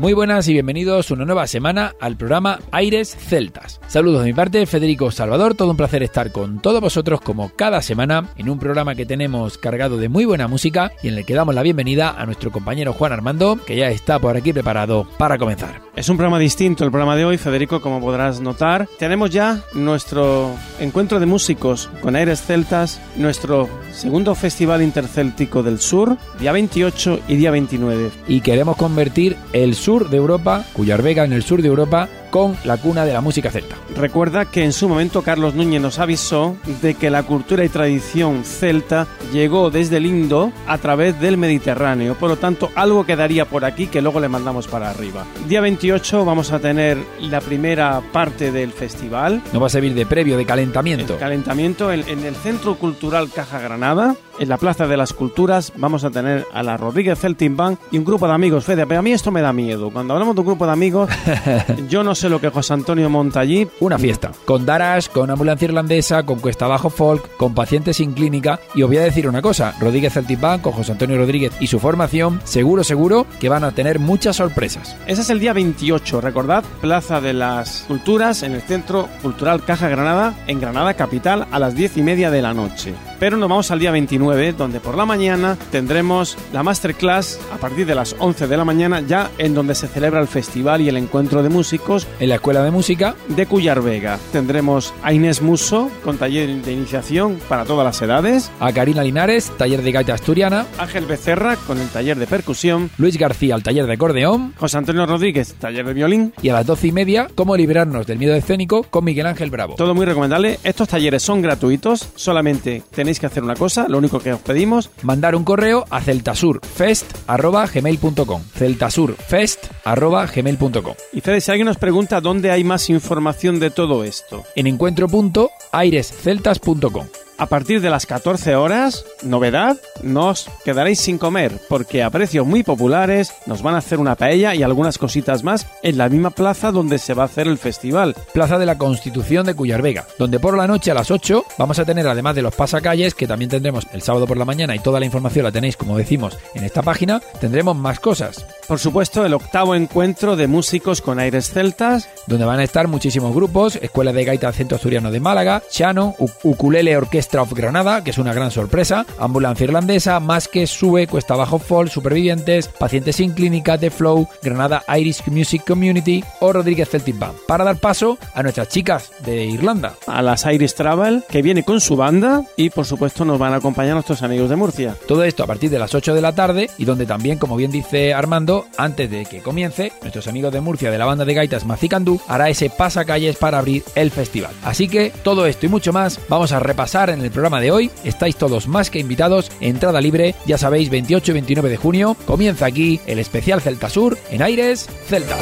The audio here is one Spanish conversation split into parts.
Muy buenas y bienvenidos una nueva semana al programa Aires Celtas. Saludos de mi parte, Federico Salvador, todo un placer estar con todos vosotros como cada semana en un programa que tenemos cargado de muy buena música y en el que damos la bienvenida a nuestro compañero Juan Armando, que ya está por aquí preparado para comenzar. Es un programa distinto el programa de hoy, Federico, como podrás notar. Tenemos ya nuestro encuentro de músicos con Aires Celtas, nuestro segundo Festival Intercéltico del Sur, día 28 y día 29. Y queremos convertir el sur de Europa, Cuyarvega en el sur de Europa, con la cuna de la música celta. Recuerda que en su momento Carlos Núñez nos avisó de que la cultura y tradición celta llegó desde el Indo a través del Mediterráneo, por lo tanto algo quedaría por aquí que luego le mandamos para arriba. Día 28 vamos a tener la primera parte del festival. Nos va a servir de previo, de calentamiento. El calentamiento en, en el Centro Cultural Caja Granada, en la Plaza de las Culturas, vamos a tener a la Rodríguez Celtic Band y un grupo de amigos. Fede, pero a mí esto me da miedo. Cuando hablamos de un grupo de amigos, yo no sé lo que José Antonio monta allí. Una fiesta. Con Darash, con Ambulancia Irlandesa, con Cuesta Bajo Folk, con Pacientes sin Clínica. Y os voy a decir una cosa: Rodríguez Band, con José Antonio Rodríguez y su formación, seguro, seguro que van a tener muchas sorpresas. Ese es el día 28, recordad, Plaza de las Culturas, en el Centro Cultural Caja Granada, en Granada Capital, a las 10 y media de la noche. Pero nos vamos al día 29, donde por la mañana tendremos la masterclass a partir de las 11 de la mañana, ya en donde se celebra el festival y el encuentro de músicos. En la Escuela de Música de Cuyar Vega. Tendremos a Inés Muso, con taller de iniciación para todas las edades. A Karina Linares, taller de gaita asturiana. Ángel Becerra, con el taller de percusión. Luis García, el taller de acordeón. José Antonio Rodríguez, taller de violín. Y a las 12 y media, cómo liberarnos del miedo escénico con Miguel Ángel Bravo. Todo muy recomendable. Estos talleres son gratuitos, solamente tenéis que hacer una cosa, lo único que os pedimos. Mandar un correo a celtasurfest.gmail.com celtasurfest.gmail.com Y Fede, si alguien nos pregunta dónde hay más información de todo esto. En encuentro.airesceltas.com a partir de las 14 horas, novedad, nos quedaréis sin comer, porque a precios muy populares nos van a hacer una paella y algunas cositas más en la misma plaza donde se va a hacer el festival. Plaza de la Constitución de Cuyarvega, donde por la noche a las 8 vamos a tener, además de los pasacalles, que también tendremos el sábado por la mañana y toda la información la tenéis, como decimos, en esta página, tendremos más cosas. Por supuesto, el octavo encuentro de músicos con aires celtas, donde van a estar muchísimos grupos, Escuela de Gaita Centro Asturiano de Málaga, Chano, Ukulele Orquestra of Granada, que es una gran sorpresa, Ambulancia Irlandesa, Más que Sube, Cuesta Bajo Fall, Supervivientes, Pacientes sin Clínica, The Flow, Granada Irish Music Community o Rodríguez Celtic Band, para dar paso a nuestras chicas de Irlanda. A las Irish Travel, que viene con su banda y por supuesto nos van a acompañar nuestros amigos de Murcia. Todo esto a partir de las 8 de la tarde y donde también, como bien dice Armando, antes de que comience, nuestros amigos de Murcia de la banda de gaitas Macicandú hará ese pasacalles para abrir el festival. Así que todo esto y mucho más vamos a repasar en el programa de hoy. Estáis todos más que invitados, entrada libre, ya sabéis, 28 y 29 de junio comienza aquí el especial Celta Sur en Aires Celta.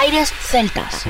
Aires Celtas.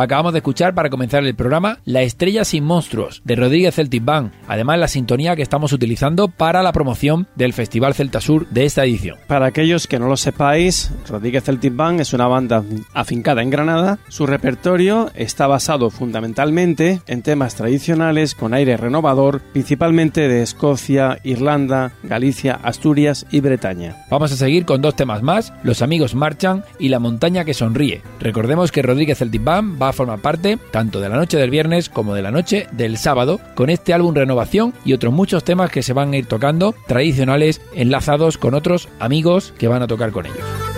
Acabamos de escuchar para comenzar el programa La Estrella sin Monstruos de Rodríguez Celtic Band, además la sintonía que estamos utilizando para la promoción del Festival Celta Sur de esta edición. Para aquellos que no lo sepáis, Rodríguez Celtic Band es una banda afincada en Granada. Su repertorio está basado fundamentalmente en temas tradicionales con aire renovador, principalmente de Escocia, Irlanda, Galicia, Asturias y Bretaña. Vamos a seguir con dos temas más, Los amigos marchan y La montaña que sonríe. Recordemos que Rodríguez Celtic Band va a formar parte tanto de la noche del viernes como de la noche del sábado con este álbum Renovación y otros muchos temas que se van a ir tocando tradicionales enlazados con otros amigos que van a tocar con ellos.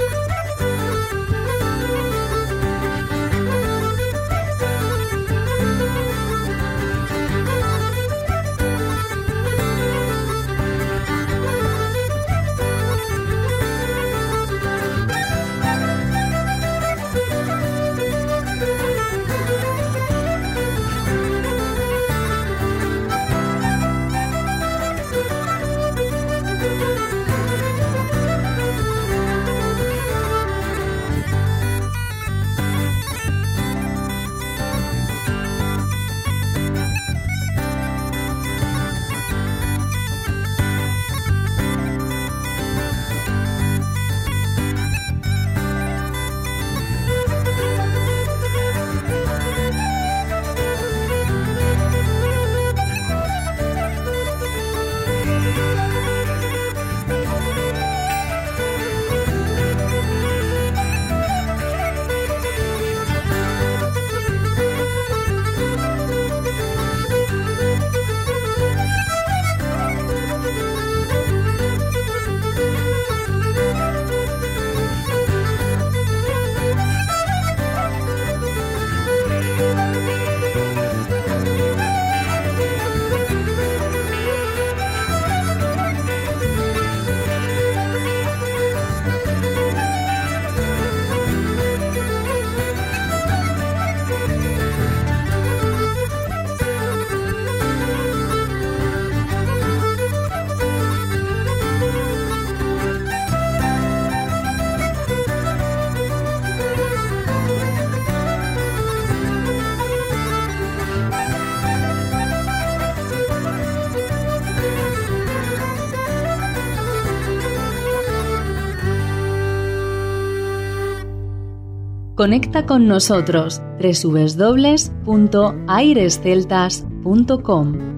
Conecta con nosotros www.airesceltas.com.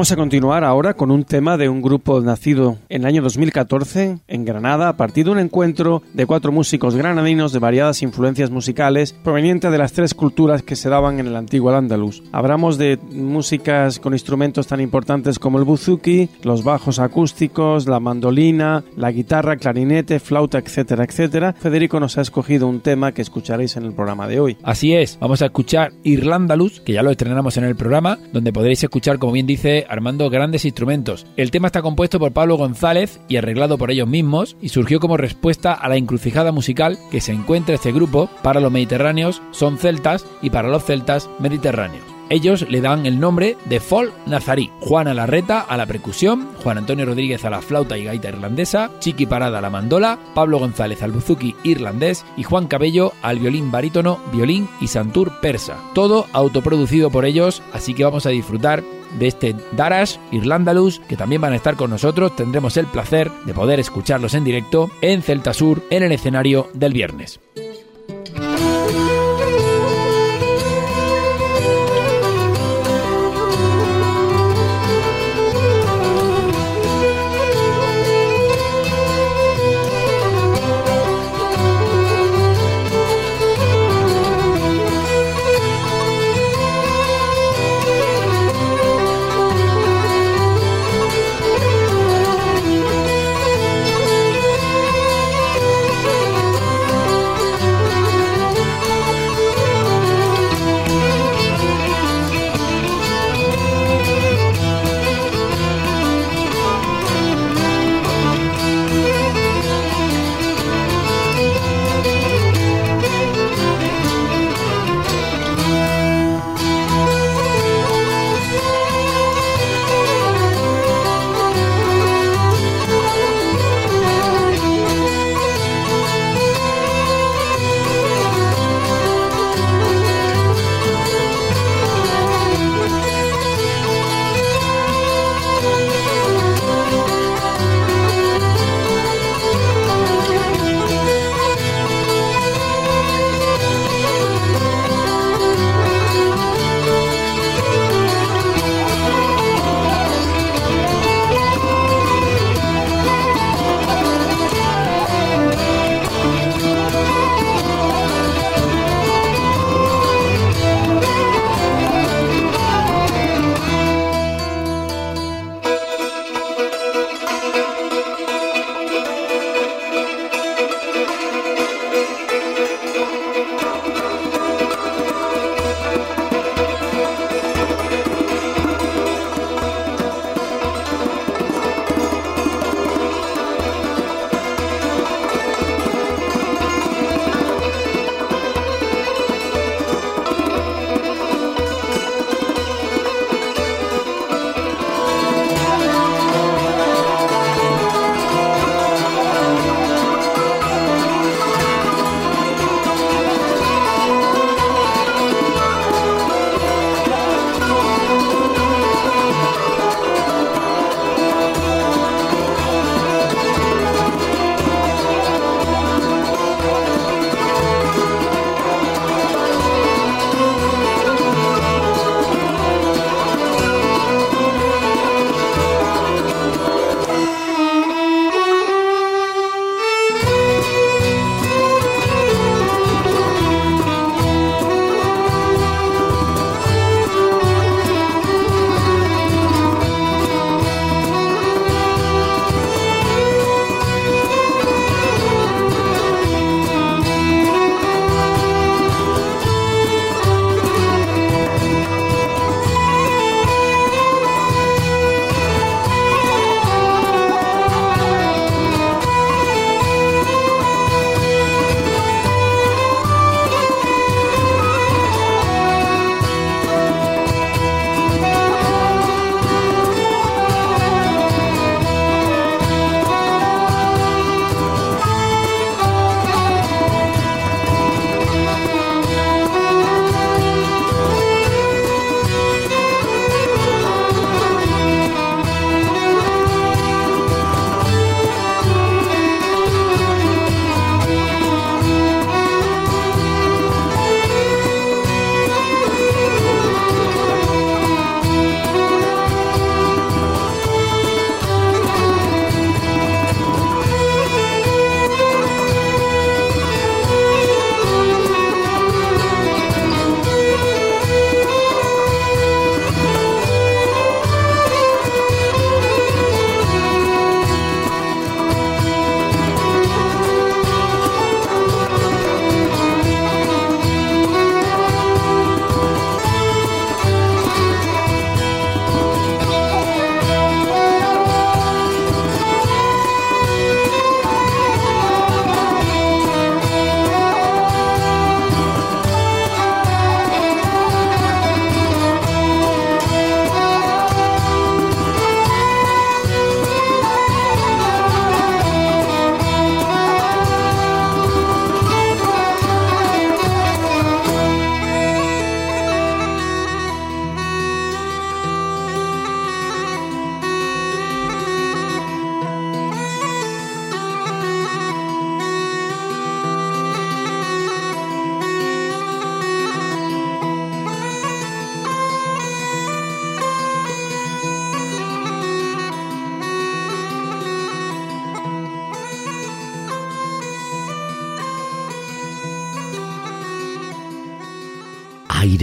Vamos a continuar ahora con un tema de un grupo nacido en el año 2014 en Granada a partir de un encuentro de cuatro músicos granadinos de variadas influencias musicales provenientes de las tres culturas que se daban en el antiguo andaluz. Hablamos de músicas con instrumentos tan importantes como el buzuki, los bajos acústicos, la mandolina, la guitarra, clarinete, flauta, etcétera, etcétera. Federico nos ha escogido un tema que escucharéis en el programa de hoy. Así es, vamos a escuchar Irlandalus, que ya lo estrenamos en el programa, donde podréis escuchar, como bien dice armando grandes instrumentos. El tema está compuesto por Pablo González y arreglado por ellos mismos y surgió como respuesta a la encrucijada musical que se encuentra este grupo. Para los mediterráneos son celtas y para los celtas mediterráneos. Ellos le dan el nombre de Folk Nazarí. Juan Alarreta a la percusión, Juan Antonio Rodríguez a la flauta y gaita irlandesa, Chiqui Parada a la mandola, Pablo González al buzuki irlandés y Juan Cabello al violín barítono, violín y santur persa. Todo autoproducido por ellos, así que vamos a disfrutar de este Darash Irlandalus que también van a estar con nosotros. Tendremos el placer de poder escucharlos en directo en Celta Sur en el escenario del viernes.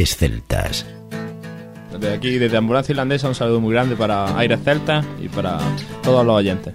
Celtas. Desde aquí, desde Ambulancia Irlandesa, un saludo muy grande para Aires Celtas y para todos los oyentes.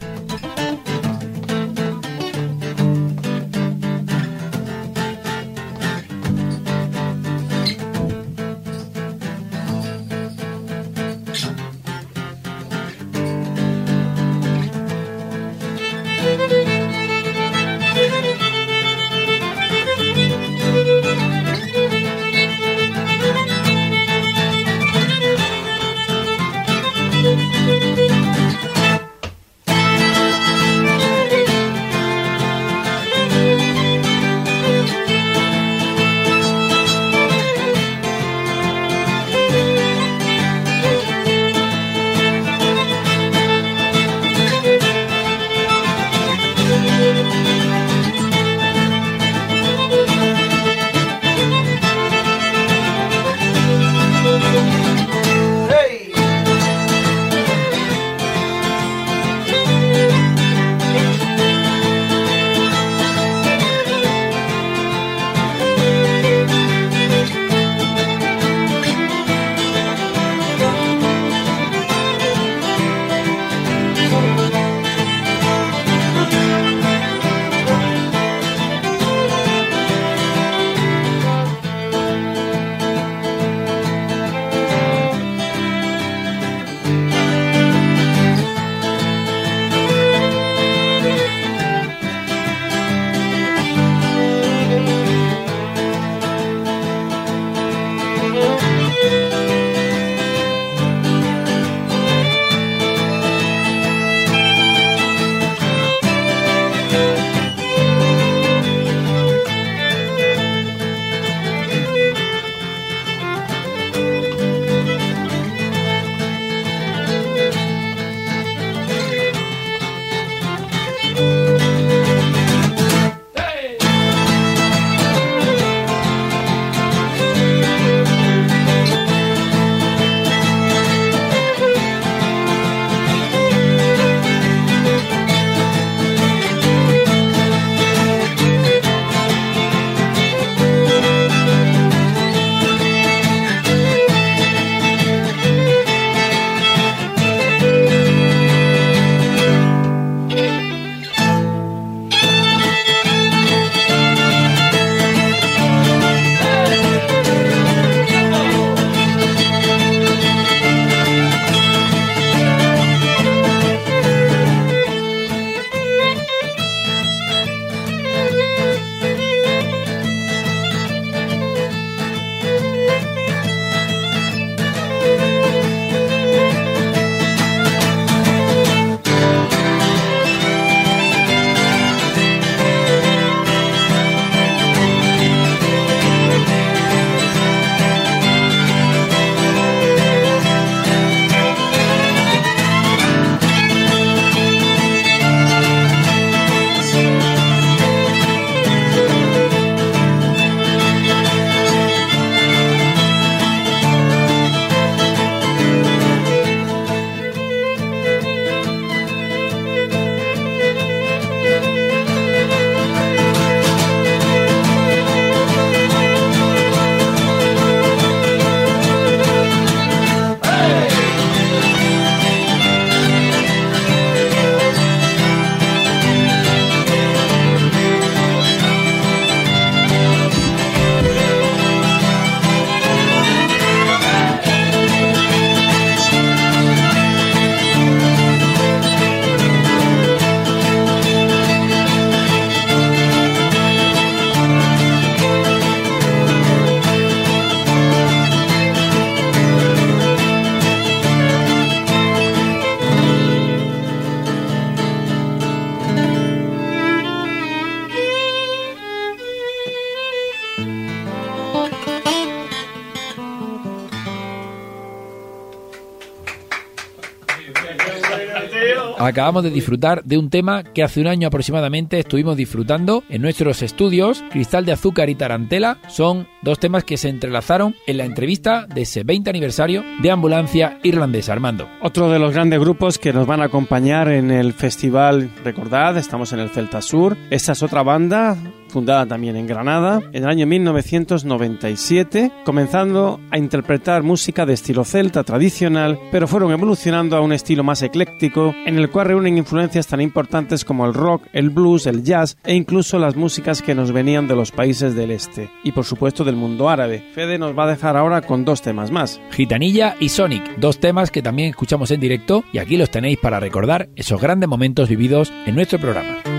Acabamos de disfrutar de un tema que hace un año aproximadamente estuvimos disfrutando en nuestros estudios. Cristal de Azúcar y Tarantela son dos temas que se entrelazaron en la entrevista de ese 20 aniversario de Ambulancia Irlandesa. Armando. Otro de los grandes grupos que nos van a acompañar en el festival, recordad, estamos en el Celta Sur. Esta es otra banda fundada también en Granada en el año 1997, comenzando a interpretar música de estilo celta tradicional, pero fueron evolucionando a un estilo más ecléctico en el cual reúnen influencias tan importantes como el rock, el blues, el jazz e incluso las músicas que nos venían de los países del este y por supuesto mundo árabe. Fede nos va a dejar ahora con dos temas más. Gitanilla y Sonic, dos temas que también escuchamos en directo y aquí los tenéis para recordar esos grandes momentos vividos en nuestro programa.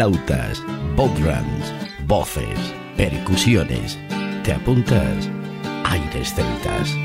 Flautas, bodrums, voces, percusiones. ¿Te apuntas? Aires celtas.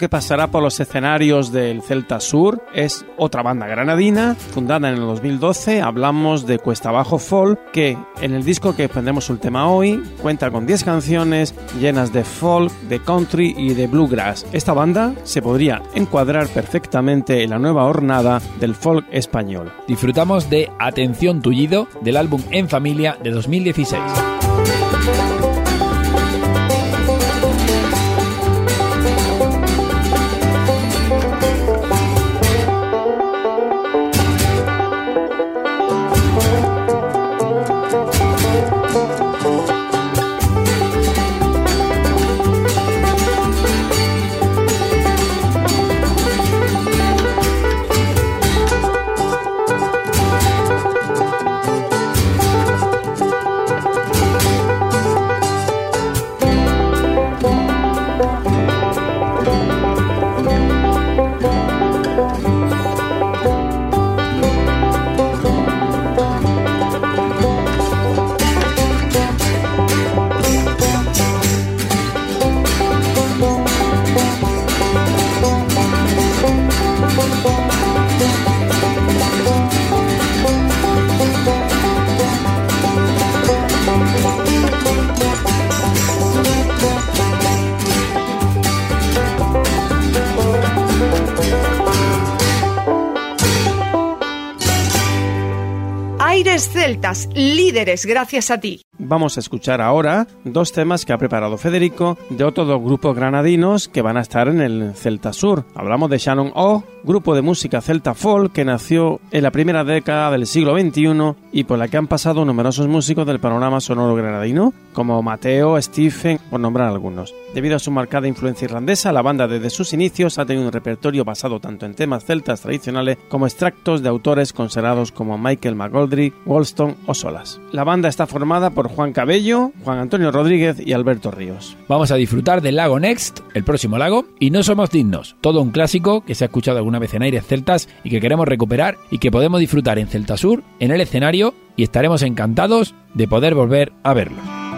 Que pasará por los escenarios del Celta Sur es otra banda granadina, fundada en el 2012. Hablamos de Cuesta Abajo Folk, que en el disco que pondremos el tema hoy cuenta con 10 canciones llenas de folk, de country y de bluegrass. Esta banda se podría encuadrar perfectamente en la nueva hornada del folk español. Disfrutamos de Atención Tullido del álbum En Familia de 2016. Gracias a ti. Vamos a escuchar ahora dos temas que ha preparado Federico de otros dos grupos granadinos que van a estar en el Celta Sur. Hablamos de Shannon O, grupo de música celta folk que nació en la primera década del siglo XXI y por la que han pasado numerosos músicos del panorama sonoro granadino, como Mateo, Stephen, por nombrar algunos. Debido a su marcada influencia irlandesa, la banda desde sus inicios ha tenido un repertorio basado tanto en temas celtas tradicionales como extractos de autores considerados como Michael McGoldrick, Wollstone o Solas. La banda está formada por Juan Cabello, Juan Antonio Rodríguez y Alberto Ríos. Vamos a disfrutar del Lago Next, el próximo lago, y No Somos Dignos, todo un clásico que se ha escuchado alguna vez en aires celtas y que queremos recuperar y que podemos disfrutar en Celta Sur, en el escenario, y estaremos encantados de poder volver a verlo.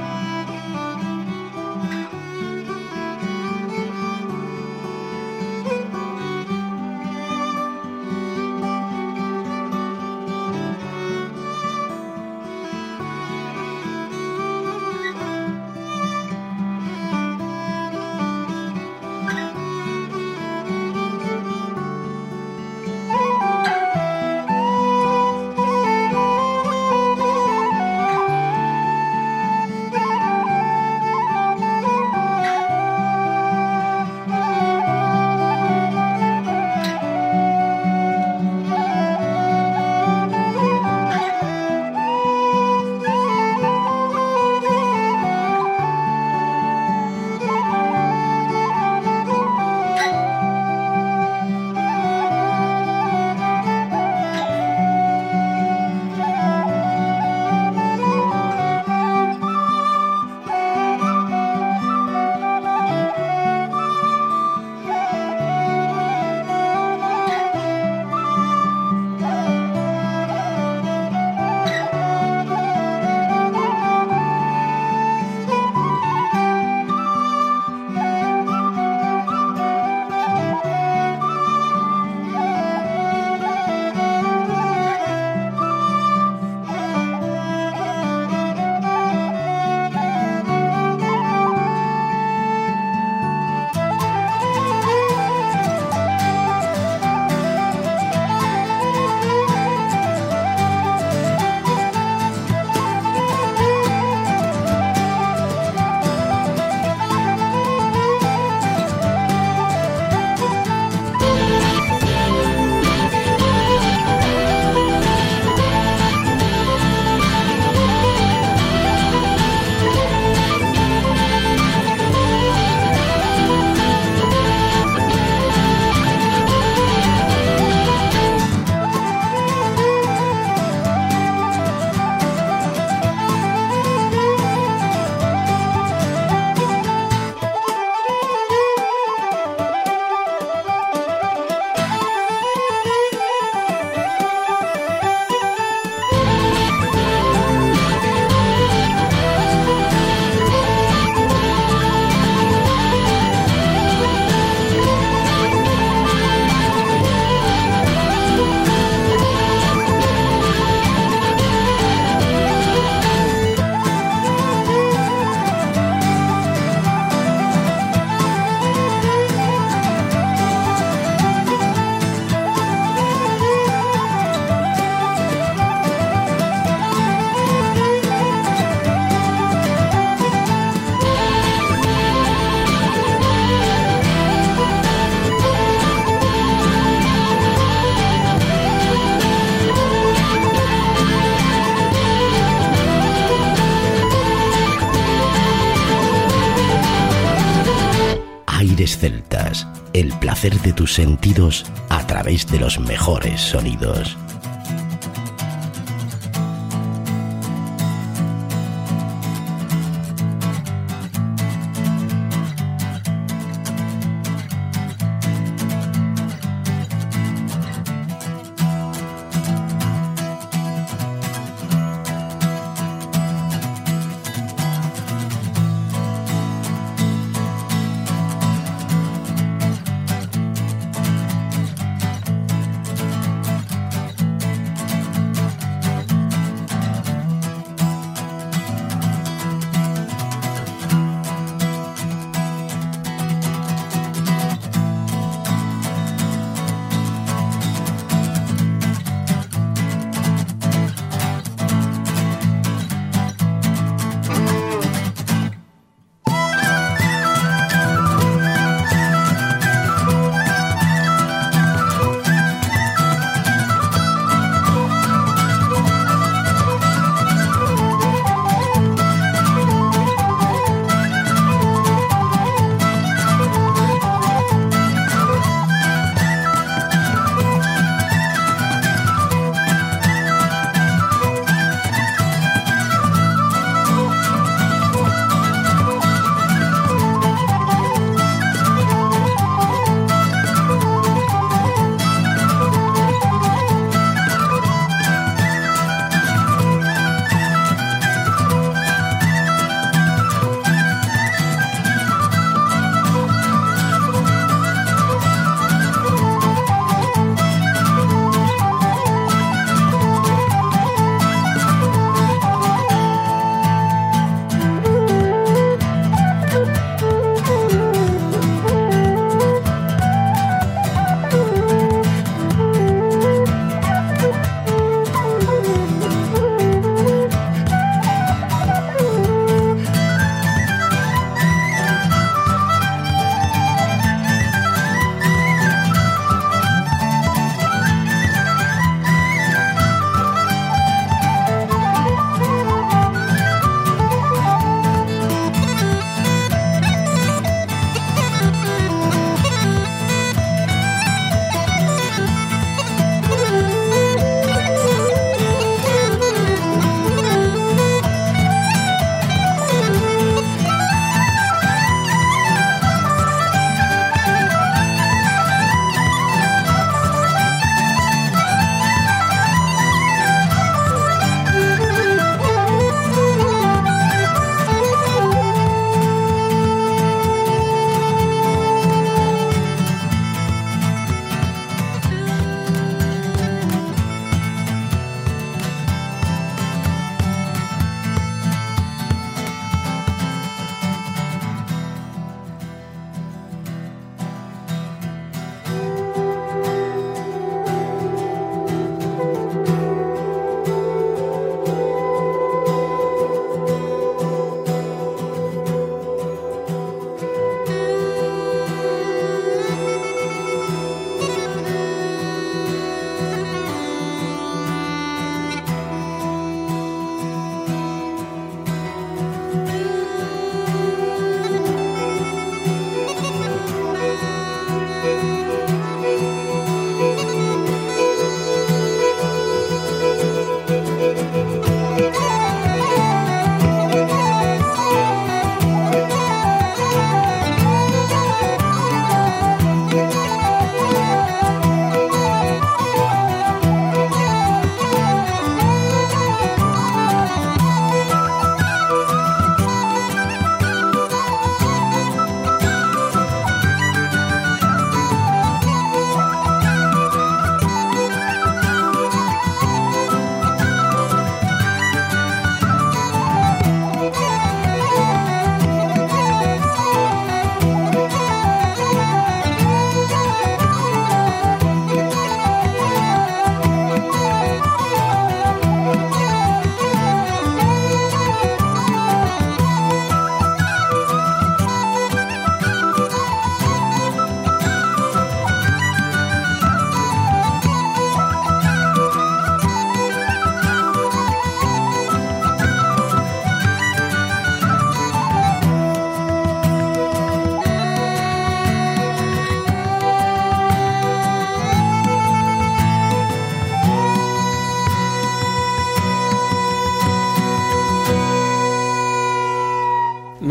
Sentidos a través de los mejores sonidos.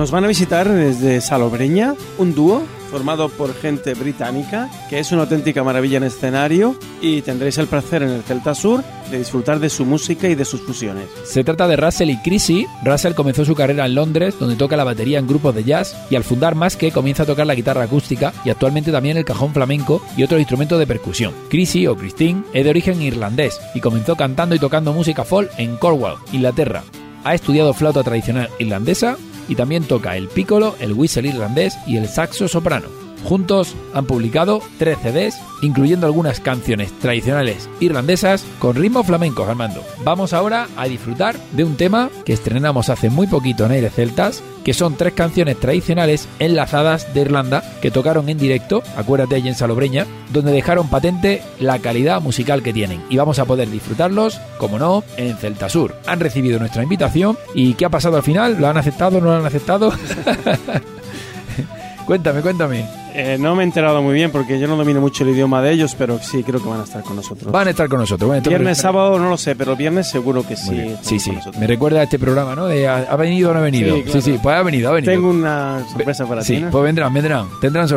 Nos van a visitar desde Salobreña un dúo formado por gente británica, que es una auténtica maravilla en escenario y tendréis el placer en el Celta Sur de disfrutar de su música y de sus fusiones. Se trata de Russell y Chrissy. Russell comenzó su carrera en Londres, donde toca la batería en grupos de jazz, y al fundar Más que comienza a tocar la guitarra acústica y actualmente también el cajón flamenco y otros instrumentos de percusión. Chrissy o Christine es de origen irlandés y comenzó cantando y tocando música folk en Cornwall, Inglaterra. Ha estudiado flauta tradicional irlandesa y también toca el piccolo, el whistle irlandés y el saxo soprano. Juntos han publicado tres CDs, incluyendo algunas canciones tradicionales irlandesas con ritmo flamenco, Armando. Vamos ahora a disfrutar de un tema que estrenamos hace muy poquito en Aires Celtas, que son tres canciones tradicionales enlazadas de Irlanda que tocaron en directo, acuérdate allí en Salobreña, donde dejaron patente la calidad musical que tienen. Y vamos a poder disfrutarlos, como no, en Celta Sur. Han recibido nuestra invitación y ¿qué ha pasado al final? ¿Lo han aceptado? ¿No lo han aceptado? cuéntame, cuéntame. Eh, no me he enterado muy bien porque yo no domino mucho el idioma de ellos, pero sí creo que van a estar con nosotros. Van a estar con nosotros. Viernes, sábado no lo sé, pero viernes seguro que sí. Sí, sí. Me recuerda a este programa, ¿no? De ¿ha, venido o no ha venido? Sí, sí, pues ha venido, ha venido. Tengo una sorpresa para ti. Sí, pues vendrán, vendrán. Tendrán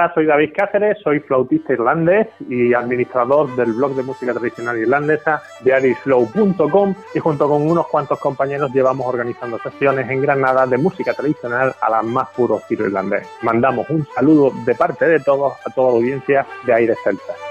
sorpresa. soy David Cáceres, soy flautista irlandés y administrador del blog de música tradicional irlandesa de arisflow.com y junto con unos cuantos compañeros llevamos organizando sesiones en Granada de música tradicional a la más puro estilo irlandés. Mandamos un saludo de parte de todos a toda la audiencia de Aires Celta.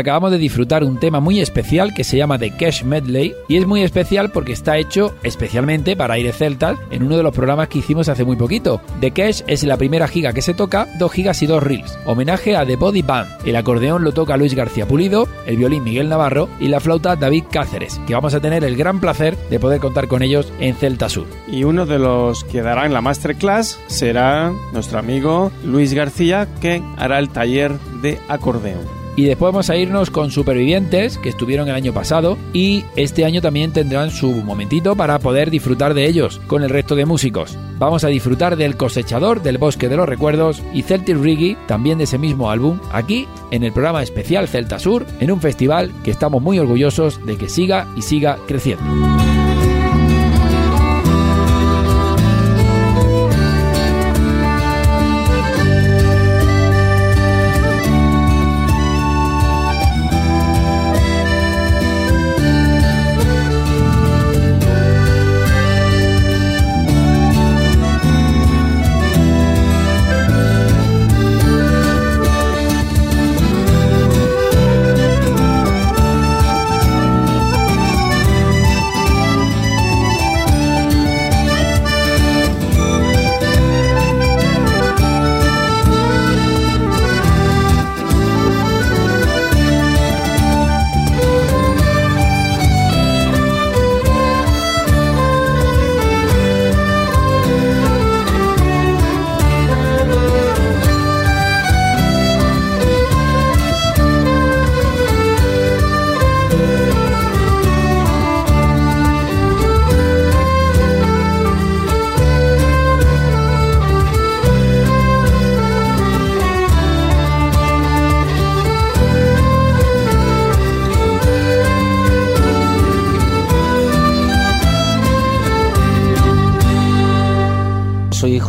Acabamos de disfrutar un tema muy especial que se llama The Cash Medley y es muy especial porque está hecho especialmente para Aire Celtas en uno de los programas que hicimos hace muy poquito. The Cash es la primera giga que se toca, dos gigas y dos reels. Homenaje a The Body Band. El acordeón lo toca Luis García Pulido, el violín Miguel Navarro y la flauta David Cáceres, que vamos a tener el gran placer de poder contar con ellos en Celta Sur. Y uno de los que dará en la masterclass será nuestro amigo Luis García, que hará el taller de acordeón. Y después vamos a irnos con Supervivientes, que estuvieron el año pasado, y este año también tendrán su momentito para poder disfrutar de ellos con el resto de músicos. Vamos a disfrutar del Cosechador del Bosque de los Recuerdos y Celtic Reggae, también de ese mismo álbum, aquí en el programa especial Celta Sur, en un festival que estamos muy orgullosos de que siga y siga creciendo.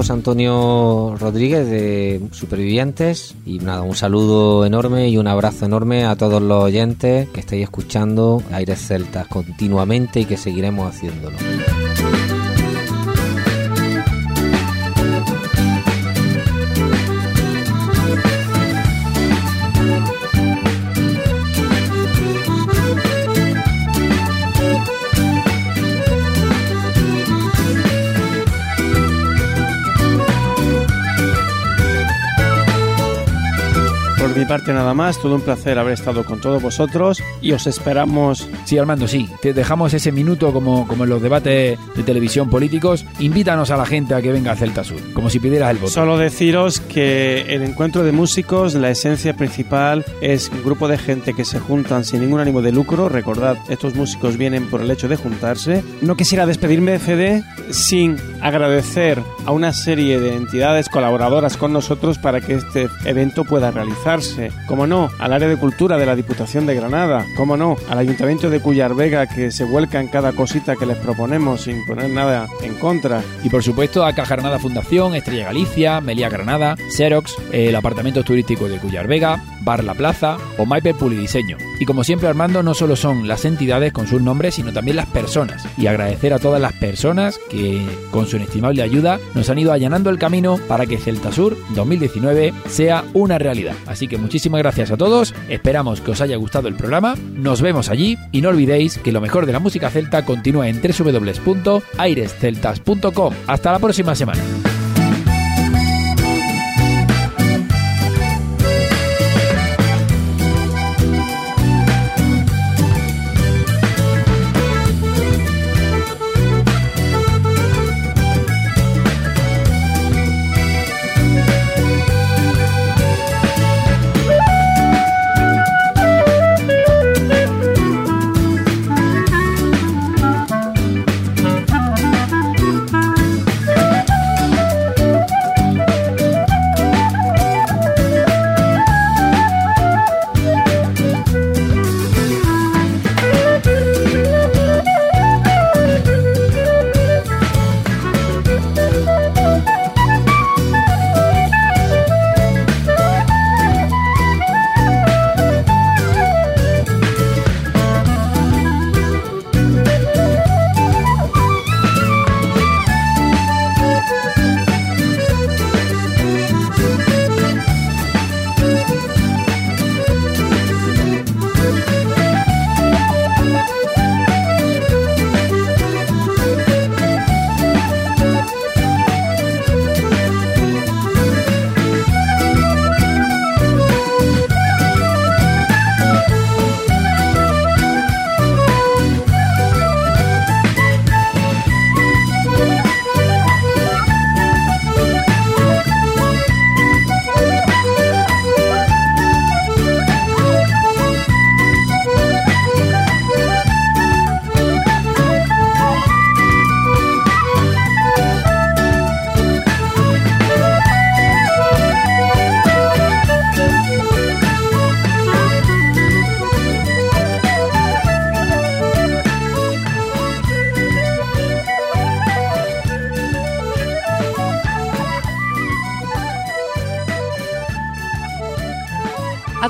Antonio Rodríguez de Supervivientes y nada, un saludo enorme y un abrazo enorme a todos los oyentes que estáis escuchando Aires Celtas continuamente y que seguiremos haciéndolo. Parte nada más, todo un placer haber estado con todos vosotros y os esperamos. Sí, Armando, sí, te dejamos ese minuto como, como en los debates de televisión políticos. Invítanos a la gente a que venga a Celta Sur, como si pidieras el voto. Solo deciros que el encuentro de músicos, la esencia principal es un grupo de gente que se juntan sin ningún ánimo de lucro. Recordad, estos músicos vienen por el hecho de juntarse. No quisiera despedirme de CD sin agradecer a una serie de entidades colaboradoras con nosotros para que este evento pueda realizarse como no, al área de cultura de la Diputación de Granada, como no, al Ayuntamiento de Cuyar Vega que se vuelca en cada cosita que les proponemos sin poner nada en contra. Y por supuesto a Caja Granada Fundación, Estrella Galicia, Melia Granada, Xerox, el apartamento turístico de Cuyar Vega, Bar La Plaza o Maipe Pulidiseño. Y como siempre Armando, no solo son las entidades con sus nombres, sino también las personas. Y agradecer a todas las personas que con su inestimable ayuda nos han ido allanando el camino para que Celta Sur 2019 sea una realidad. Así que muchísimas gracias a todos, esperamos que os haya gustado el programa, nos vemos allí y no olvidéis que lo mejor de la música celta continúa en www.airesceltas.com. Hasta la próxima semana.